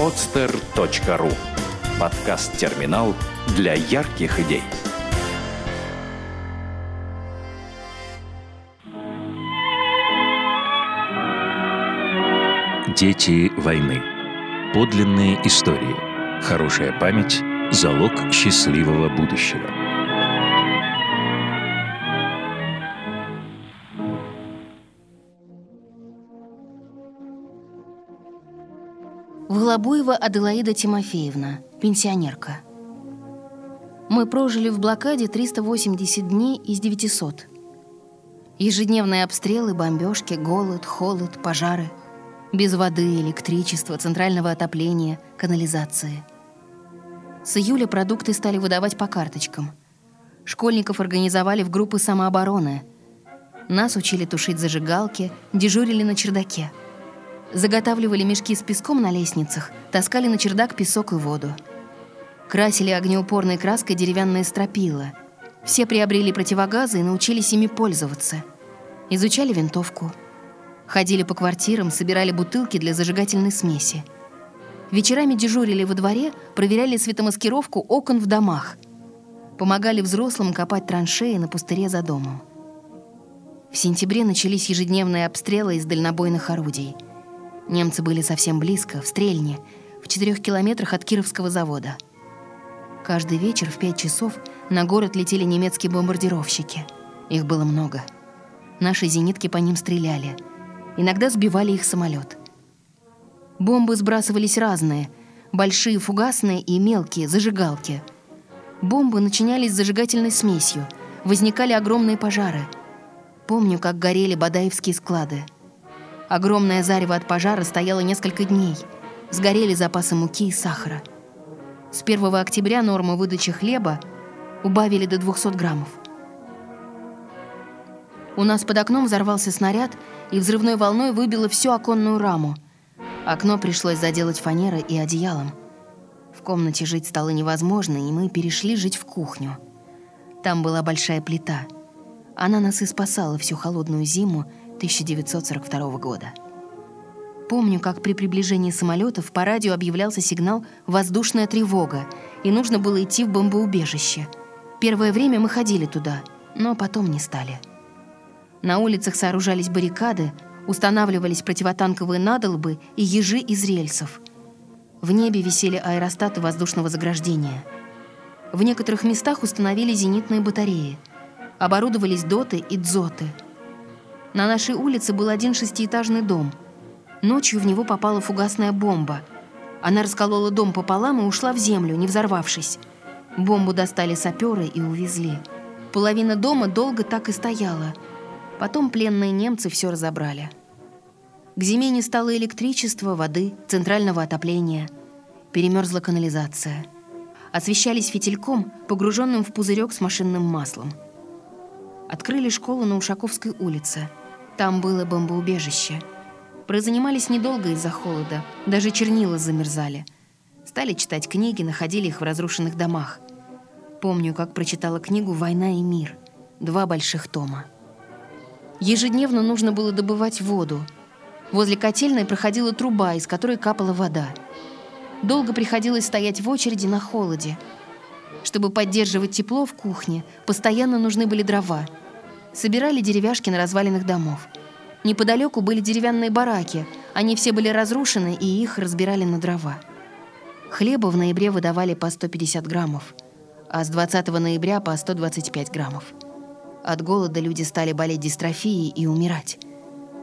podster.ru Подкаст-терминал для ярких идей. Дети войны. Подлинные истории. Хорошая память – залог счастливого будущего. Волобуева Аделаида Тимофеевна, пенсионерка. Мы прожили в блокаде 380 дней из 900. Ежедневные обстрелы, бомбежки, голод, холод, пожары – без воды, электричества, центрального отопления, канализации. С июля продукты стали выдавать по карточкам. Школьников организовали в группы самообороны. Нас учили тушить зажигалки, дежурили на чердаке. Заготавливали мешки с песком на лестницах, таскали на чердак песок и воду. Красили огнеупорной краской деревянные стропила. Все приобрели противогазы и научились ими пользоваться. Изучали винтовку – Ходили по квартирам, собирали бутылки для зажигательной смеси. Вечерами дежурили во дворе, проверяли светомаскировку окон в домах. Помогали взрослым копать траншеи на пустыре за домом. В сентябре начались ежедневные обстрелы из дальнобойных орудий. Немцы были совсем близко, в Стрельне, в четырех километрах от Кировского завода. Каждый вечер в пять часов на город летели немецкие бомбардировщики. Их было много. Наши зенитки по ним стреляли — Иногда сбивали их самолет. Бомбы сбрасывались разные. Большие фугасные и мелкие, зажигалки. Бомбы начинялись зажигательной смесью. Возникали огромные пожары. Помню, как горели бадаевские склады. Огромное зарево от пожара стояло несколько дней. Сгорели запасы муки и сахара. С 1 октября норму выдачи хлеба убавили до 200 граммов. У нас под окном взорвался снаряд и взрывной волной выбило всю оконную раму. Окно пришлось заделать фанерой и одеялом. В комнате жить стало невозможно, и мы перешли жить в кухню. Там была большая плита. Она нас и спасала всю холодную зиму 1942 года. Помню, как при приближении самолетов по радио объявлялся сигнал «Воздушная тревога», и нужно было идти в бомбоубежище. Первое время мы ходили туда, но потом не стали. На улицах сооружались баррикады, устанавливались противотанковые надолбы и ежи из рельсов. В небе висели аэростаты воздушного заграждения. В некоторых местах установили зенитные батареи. Оборудовались доты и дзоты. На нашей улице был один шестиэтажный дом. Ночью в него попала фугасная бомба. Она расколола дом пополам и ушла в землю, не взорвавшись. Бомбу достали саперы и увезли. Половина дома долго так и стояла – Потом пленные немцы все разобрали. К зиме не стало электричества, воды, центрального отопления. Перемерзла канализация. Освещались фитильком, погруженным в пузырек с машинным маслом. Открыли школу на Ушаковской улице. Там было бомбоубежище. Прозанимались недолго из-за холода. Даже чернила замерзали. Стали читать книги, находили их в разрушенных домах. Помню, как прочитала книгу «Война и мир». Два больших тома. Ежедневно нужно было добывать воду. Возле котельной проходила труба, из которой капала вода. Долго приходилось стоять в очереди на холоде. Чтобы поддерживать тепло в кухне, постоянно нужны были дрова. Собирали деревяшки на развалинах домов. Неподалеку были деревянные бараки. Они все были разрушены, и их разбирали на дрова. Хлеба в ноябре выдавали по 150 граммов, а с 20 ноября по 125 граммов. От голода люди стали болеть дистрофией и умирать.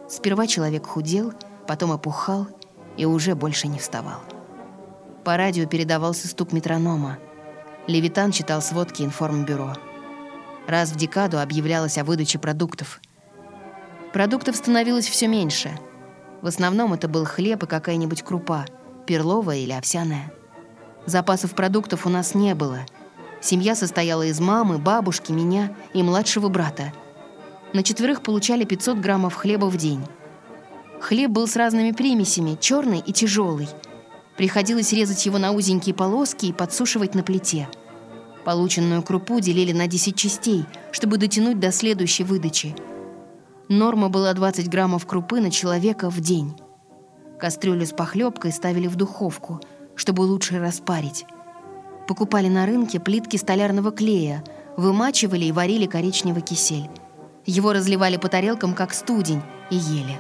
Сперва человек худел, потом опухал и уже больше не вставал. По радио передавался стук метронома. Левитан читал сводки информбюро. Раз в декаду объявлялось о выдаче продуктов. Продуктов становилось все меньше. В основном это был хлеб и какая-нибудь крупа, перловая или овсяная. Запасов продуктов у нас не было — Семья состояла из мамы, бабушки, меня и младшего брата. На четверых получали 500 граммов хлеба в день. Хлеб был с разными примесями, черный и тяжелый. Приходилось резать его на узенькие полоски и подсушивать на плите. Полученную крупу делили на 10 частей, чтобы дотянуть до следующей выдачи. Норма была 20 граммов крупы на человека в день. Кастрюлю с похлебкой ставили в духовку, чтобы лучше распарить. Покупали на рынке плитки столярного клея, вымачивали и варили коричневый кисель. Его разливали по тарелкам, как студень, и ели.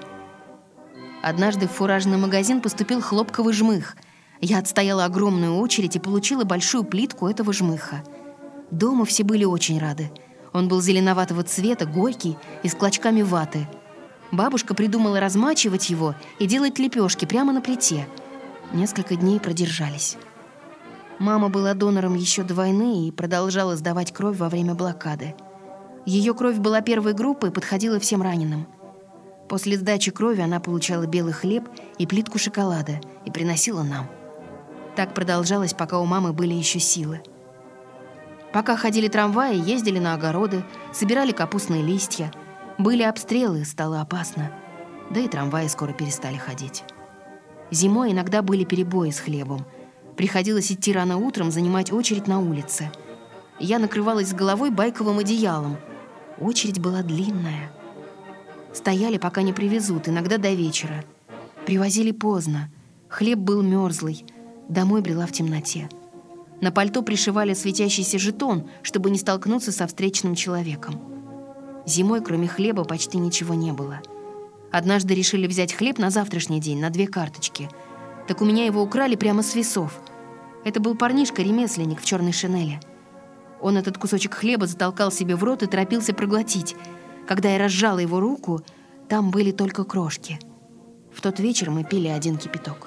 Однажды в фуражный магазин поступил хлопковый жмых. Я отстояла огромную очередь и получила большую плитку этого жмыха. Дома все были очень рады. Он был зеленоватого цвета, горький и с клочками ваты. Бабушка придумала размачивать его и делать лепешки прямо на плите. Несколько дней продержались. Мама была донором еще до войны и продолжала сдавать кровь во время блокады. Ее кровь была первой группы и подходила всем раненым. После сдачи крови она получала белый хлеб и плитку шоколада и приносила нам. Так продолжалось, пока у мамы были еще силы. Пока ходили трамваи, ездили на огороды, собирали капустные листья. Были обстрелы, стало опасно. Да и трамваи скоро перестали ходить. Зимой иногда были перебои с хлебом. Приходилось идти рано утром, занимать очередь на улице. Я накрывалась с головой байковым одеялом. Очередь была длинная. Стояли, пока не привезут, иногда до вечера. Привозили поздно. Хлеб был мерзлый. Домой брела в темноте. На пальто пришивали светящийся жетон, чтобы не столкнуться со встречным человеком. Зимой, кроме хлеба, почти ничего не было. Однажды решили взять хлеб на завтрашний день, на две карточки. Так у меня его украли прямо с весов. Это был парнишка-ремесленник в черной шинели. Он этот кусочек хлеба затолкал себе в рот и торопился проглотить – когда я разжала его руку, там были только крошки. В тот вечер мы пили один кипяток.